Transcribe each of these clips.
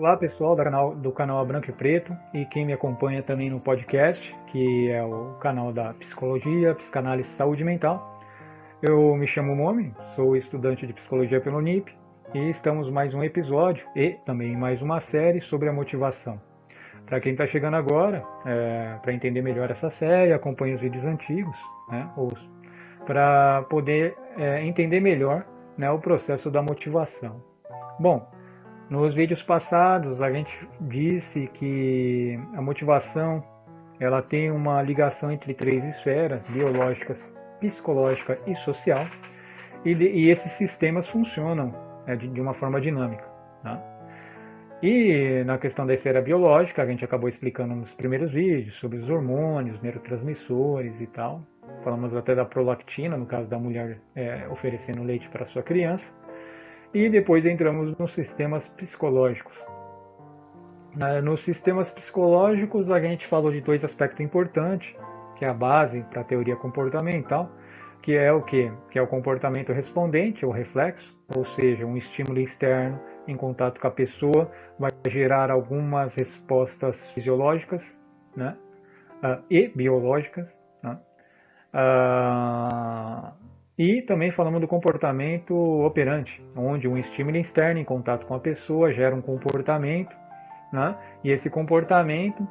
Olá pessoal do canal, Branco e Preto e quem me acompanha também no podcast, que é o canal da Psicologia, Psicanálise e Saúde Mental. Eu me chamo Momi, sou estudante de Psicologia pelo UNIP e estamos mais um episódio e também mais uma série sobre a motivação. Para quem está chegando agora, é, para entender melhor essa série, acompanhe os vídeos antigos, né, para poder é, entender melhor né, o processo da motivação. Bom, nos vídeos passados a gente disse que a motivação ela tem uma ligação entre três esferas biológicas, psicológica e social, e, e esses sistemas funcionam né, de, de, uma forma dinâmica. Né? E na questão da esfera biológica, a gente acabou explicando nos primeiros vídeos sobre os hormônios, neurotransmissores e tal. Falamos até da prolactina, no caso da mulher é, oferecendo leite para sua criança. E depois entramos nos sistemas psicológicos. Nos sistemas psicológicos, a gente falou de dois aspectos importantes, que é a base para a teoria comportamental, que é o que? Que é o comportamento respondente, ou reflexo, ou seja, um estímulo externo em contato com a pessoa vai gerar algumas respostas fisiológicas né? Uh, e biológicas. Né? Uh, e também falamos do comportamento operante, onde um estímulo externo em contato com a pessoa gera um comportamento, né? e esse comportamento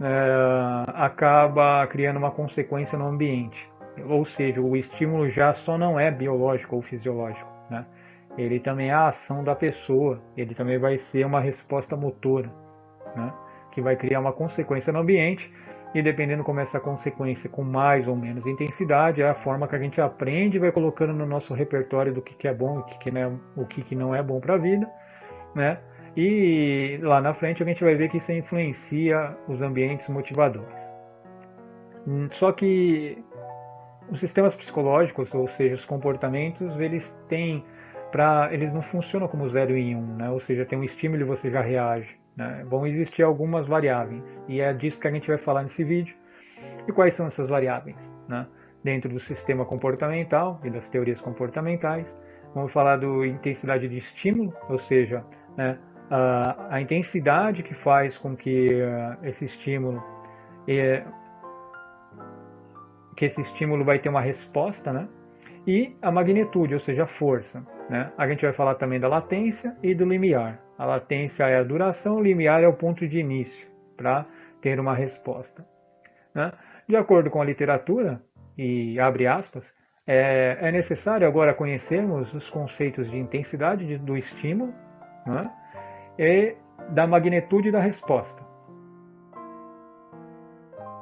é, acaba criando uma consequência no ambiente. Ou seja, o estímulo já só não é biológico ou fisiológico, né? ele também é a ação da pessoa, ele também vai ser uma resposta motora, né? que vai criar uma consequência no ambiente e dependendo como essa consequência com mais ou menos intensidade, é a forma que a gente aprende e vai colocando no nosso repertório do que, que é bom e o que, que, não, é, o que, que não é bom para a vida, né? E lá na frente a gente vai ver que isso influencia os ambientes motivadores. Hum, só que os sistemas psicológicos, ou seja, os comportamentos, eles têm para eles não funcionam como zero e um, né? Ou seja, tem um estímulo e você já reage. Né? Vão existir algumas variáveis e é disso que a gente vai falar nesse vídeo. E quais são essas variáveis? Né? Dentro do sistema comportamental e das teorias comportamentais, vamos falar da intensidade de estímulo, ou seja, né, a, a, intensidade que faz com que uh, esse estímulo é, que esse estímulo vai ter uma resposta, né? E a magnitude, ou seja, a força. Né? A gente vai falar também da latência e do limiar. A latência é a duração, o limiar é o ponto de início para ter uma resposta. Né? De acordo com a literatura, e abre aspas, é, é necessário agora conhecermos os conceitos de intensidade de, do estímulo né? e da magnitude da resposta.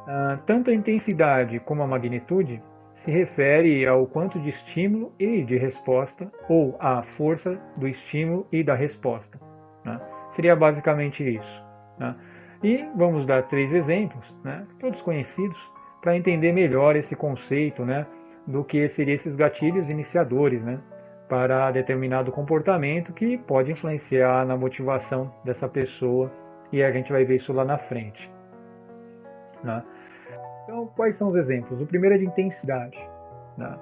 Ah, tanto a intensidade como a magnitude se refere ao quanto de estímulo e de resposta, ou à força do estímulo e da resposta. Seria basicamente isso. Né? E vamos dar três exemplos, né? todos conhecidos, para entender melhor esse conceito né? do que seriam esses gatilhos iniciadores né? para determinado comportamento que pode influenciar na motivação dessa pessoa e a gente vai ver isso lá na frente. Né? Então, quais são os exemplos? O primeiro é de intensidade. Né?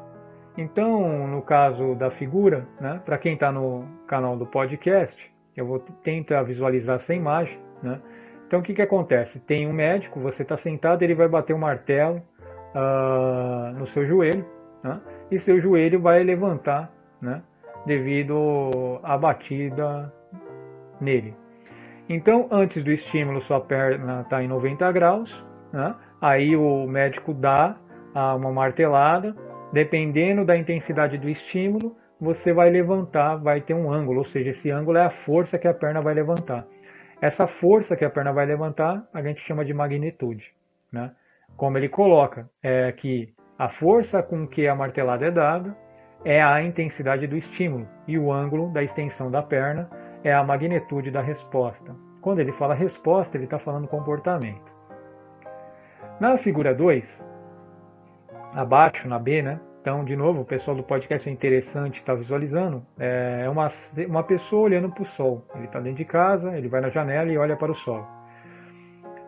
Então, no caso da figura, né, para quem está no canal do podcast, eu vou tentar visualizar essa imagem. Né? Então, o que, que acontece? Tem um médico, você está sentado, ele vai bater o um martelo uh, no seu joelho, né? e seu joelho vai levantar né, devido à batida nele. Então, antes do estímulo, sua perna está em 90 graus, né? aí o médico dá uh, uma martelada, dependendo da intensidade do estímulo, você vai levantar, vai ter um ângulo, ou seja, esse ângulo é a força que a perna vai levantar. Essa força que a perna vai levantar, a gente chama de magnitude. Né? Como ele coloca, é que a força com que a martelada é dada é a intensidade do estímulo e o ângulo da extensão da perna é a magnitude da resposta. Quando ele fala resposta, ele está falando comportamento. Na figura 2, abaixo, na B, né? Então, de novo, o pessoal do podcast é interessante estar tá visualizando. É uma, uma pessoa olhando para o sol. Ele está dentro de casa, ele vai na janela e olha para o sol.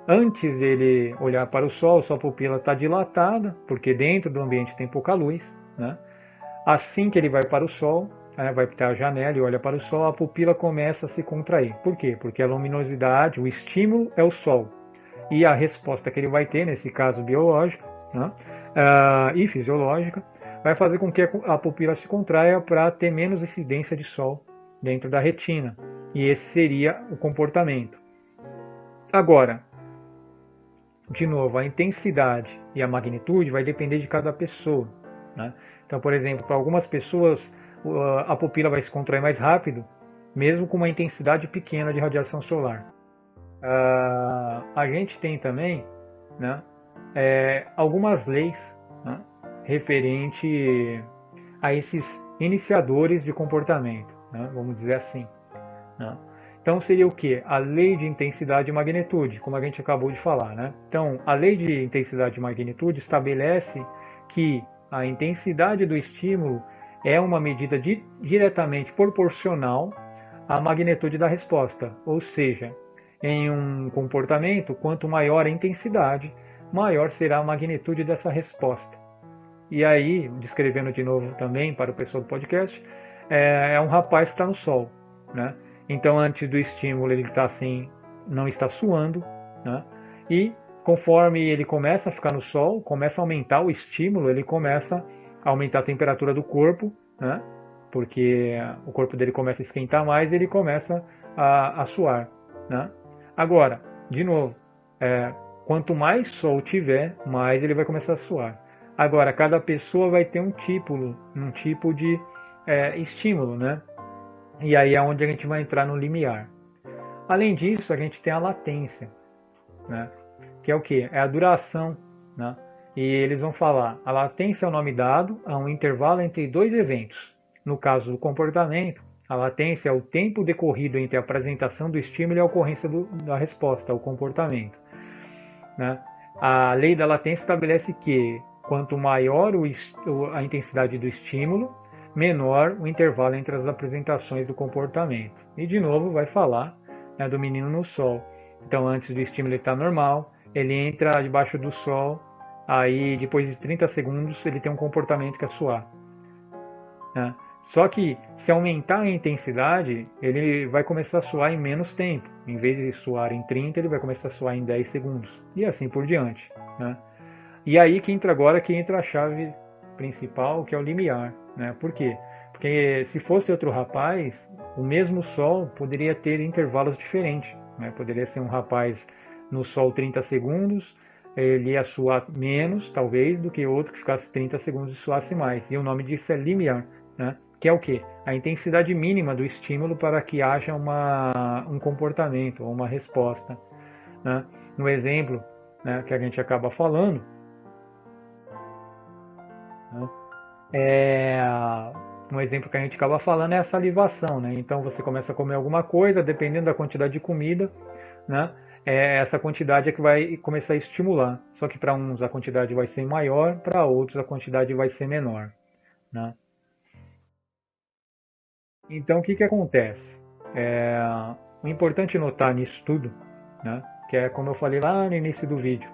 Antes dele olhar para o sol, sua pupila está dilatada, porque dentro do ambiente tem pouca luz. Né? Assim que ele vai para o sol, né, vai para a janela e olha para o sol, a pupila começa a se contrair. Por quê? Porque a luminosidade, o estímulo é o sol. E a resposta que ele vai ter, nesse caso biológica né, uh, e fisiológica, vai fazer com que a pupila se contraia para ter menos incidência de sol dentro da retina. E esse seria o comportamento. Agora, de novo, a intensidade e a magnitude vai depender de cada pessoa. Né? Então, por exemplo, para algumas pessoas a pupila vai se contrair mais rápido, mesmo com uma intensidade pequena de radiação solar. Uh, a gente tem também né, é, algumas leis né, referente a esses iniciadores de comportamento, né, vamos dizer assim. Né. Então seria o que? A lei de intensidade e magnitude, como a gente acabou de falar. Né? Então, a lei de intensidade e magnitude estabelece que a intensidade do estímulo é uma medida di diretamente proporcional à magnitude da resposta, ou seja, em um comportamento, quanto maior a intensidade, maior será a magnitude dessa resposta. E aí, descrevendo de novo também para o pessoal do podcast, é, é um rapaz que está no sol, né? Então, antes do estímulo, ele está assim, não está suando, né? E conforme ele começa a ficar no sol, começa a aumentar o estímulo, ele começa a aumentar a temperatura do corpo, né? Porque o corpo dele começa a esquentar mais, ele começa a, a suar, né? Agora, de novo, é, quanto mais sol tiver, mais ele vai começar a suar. Agora, cada pessoa vai ter um tipo, um tipo de é, estímulo, né? E aí é onde a gente vai entrar no limiar. Além disso, a gente tem a latência, né? Que é o que? É a duração, né? E eles vão falar, a latência é o nome dado a um intervalo entre dois eventos. No caso do comportamento, a latência é o tempo decorrido entre a apresentação do estímulo e a ocorrência do, da resposta, o comportamento. Né? A lei da latência estabelece que quanto maior a intensidade do estímulo, menor o intervalo entre as apresentações do comportamento. E de novo vai falar né, do menino no sol. Então antes do estímulo estar normal, ele entra debaixo do sol, aí depois de 30 segundos ele tem um comportamento que é suar. Né? Só que se aumentar a intensidade, ele vai começar a suar em menos tempo. Em vez de suar em 30, ele vai começar a suar em 10 segundos. E assim por diante. Né? E aí que entra agora que entra a chave principal, que é o limiar. Né? Por quê? Porque se fosse outro rapaz, o mesmo sol poderia ter intervalos diferentes. Né? Poderia ser um rapaz no sol 30 segundos, ele ia suar menos, talvez, do que outro que ficasse 30 segundos e suasse mais. E o nome disso é limiar. Né? que é o que? A intensidade mínima do estímulo para que haja uma, um comportamento ou uma resposta. Né? No exemplo né, que a gente acaba falando, né, é, um exemplo que a gente acaba falando é a salivação. Né? Então você começa a comer alguma coisa, dependendo da quantidade de comida, né? é essa quantidade é que vai começar a estimular. Só que para uns a quantidade vai ser maior, para outros a quantidade vai ser menor. Né? Então, o que, que acontece? É, o importante notar nisso tudo, né, que é como eu falei lá no início do vídeo,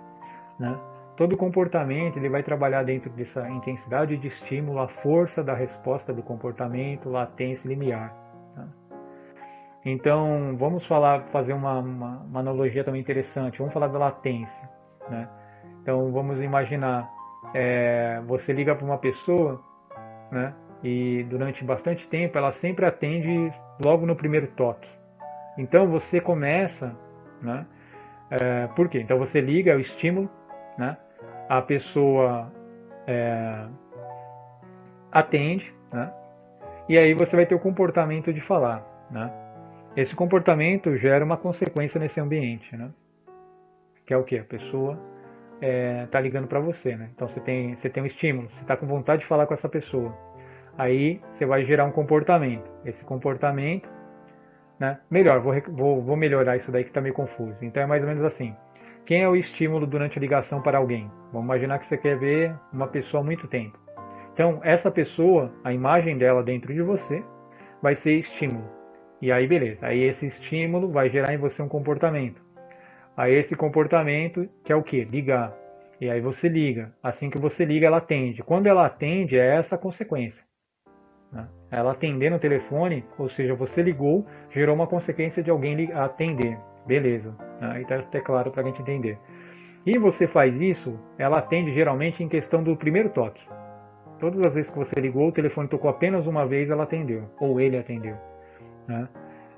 né, todo comportamento ele vai trabalhar dentro dessa intensidade de estímulo, a força da resposta do comportamento, latência limiar. Tá? Então, vamos falar, fazer uma, uma, uma, analogia também interessante. Vamos falar da latência. Né? Então, vamos imaginar, é, você liga para uma pessoa, né? e durante bastante tempo ela sempre atende logo no primeiro toque. Então você começa, né? É, por quê? Então você liga o estímulo, né? A pessoa é, atende, né? E aí você vai ter o comportamento de falar, né? Esse comportamento gera uma consequência nesse ambiente, né? Que é o que? A pessoa está é, tá ligando para você, né? Então você tem, você tem um estímulo, você está com vontade de falar com essa pessoa aí você vai gerar um comportamento. Esse comportamento, né? Melhor, vou, vou, vou melhorar isso daí que está meio confuso. Então é mais ou menos assim. Quem é o estímulo durante a ligação para alguém? Vamos imaginar que você quer ver uma pessoa há muito tempo. Então, essa pessoa, a imagem dela dentro de você, vai ser estímulo. E aí, beleza. Aí esse estímulo vai gerar em você um comportamento. Aí esse comportamento, que é o que? Ligar. E aí você liga. Assim que você liga, ela atende. Quando ela atende, é essa a consequência. Né? Ela atender no telefone, ou seja, você ligou, gerou uma consequência de alguém atender. Beleza, né? então é claro para a gente entender. E você faz isso, ela atende geralmente em questão do primeiro toque. Todas as vezes que você ligou, o telefone tocou apenas uma vez, ela atendeu, ou ele atendeu. Né?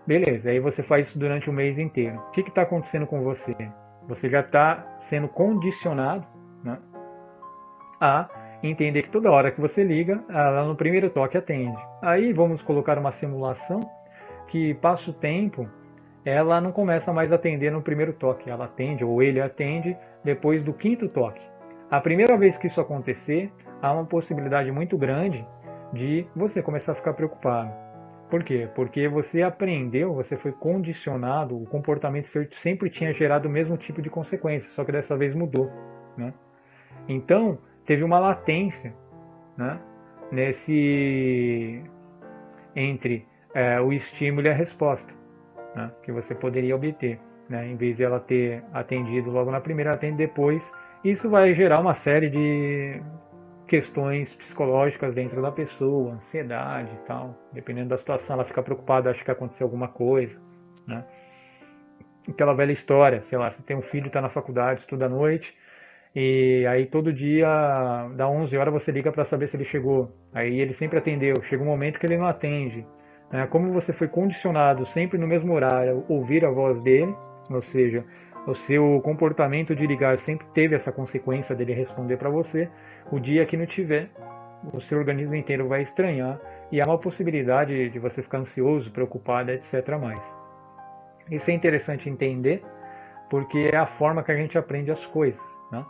Beleza, aí você faz isso durante o mês inteiro. O que está acontecendo com você? Você já está sendo condicionado né, a entender que toda hora que você liga, ela no primeiro toque atende. Aí vamos colocar uma simulação que passa o tempo, ela não começa mais a atender no primeiro toque, ela atende ou ele atende depois do quinto toque. A primeira vez que isso acontecer, há uma possibilidade muito grande de você começar a ficar preocupado. Por quê? Porque você aprendeu, você foi condicionado, o comportamento sempre tinha gerado o mesmo tipo de consequência, só que dessa vez mudou. Né? Então, teve uma latência né, nesse entre é, o estímulo e a resposta né, que você poderia obter. Né, em vez de ela ter atendido logo na primeira, atende depois. Isso vai gerar uma série de questões psicológicas dentro da pessoa, ansiedade e tal. Dependendo da situação, ela fica preocupada, acha que aconteceu alguma coisa. Né? Aquela velha história, sei lá, você tem um filho, está na faculdade, estuda à noite, e aí todo dia, da 11 horas, você liga para saber se ele chegou. Aí ele sempre atendeu. Chega um momento que ele não atende. Né? Como você foi condicionado sempre no mesmo horário ouvir a voz dele, ou seja, o seu comportamento de ligar sempre teve essa consequência dele responder para você, o dia que não tiver, o seu organismo inteiro vai estranhar e há uma possibilidade de você ficar ansioso, preocupado, etc. Mais. Isso é interessante entender, porque é a forma que a gente aprende as coisas. Né?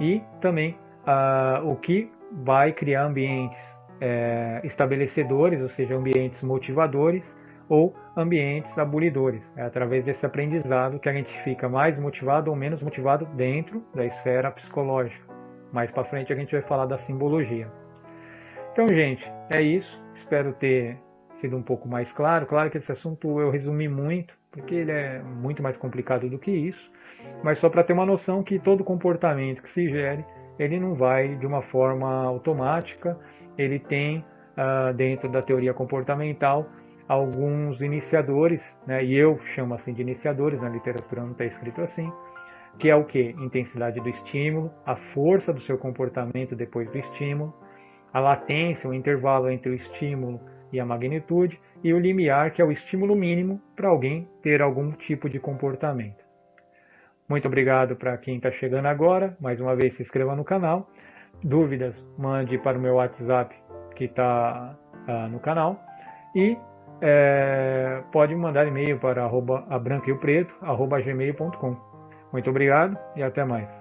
e também ah, o que vai criar ambientes é, estabelecedores, ou seja, ambientes motivadores ou ambientes abolidores. É através desse aprendizado que a gente fica mais motivado ou menos motivado dentro da esfera psicológica. Mais para frente a gente vai falar da simbologia. Então, gente, é isso. Espero ter sido um pouco mais claro. Claro que esse assunto eu resumi muito, porque ele é muito mais complicado do que isso mas só para ter uma noção que todo comportamento que se gere, ele não vai de uma forma automática, ele tem uh, dentro da teoria comportamental alguns iniciadores, né, e eu chamo assim de iniciadores, na literatura não está escrito assim, que é o que? Intensidade do estímulo, a força do seu comportamento depois do estímulo, a latência, o intervalo entre o estímulo e a magnitude, e o limiar, que é o estímulo mínimo para alguém ter algum tipo de comportamento. Muito obrigado para quem está chegando agora. Mais uma vez, se inscreva no canal. Dúvidas, mande para o meu WhatsApp que está uh, no canal. E é, pode mandar e-mail para arroba, a branca e o preto, arroba gmail.com. Muito obrigado e até mais.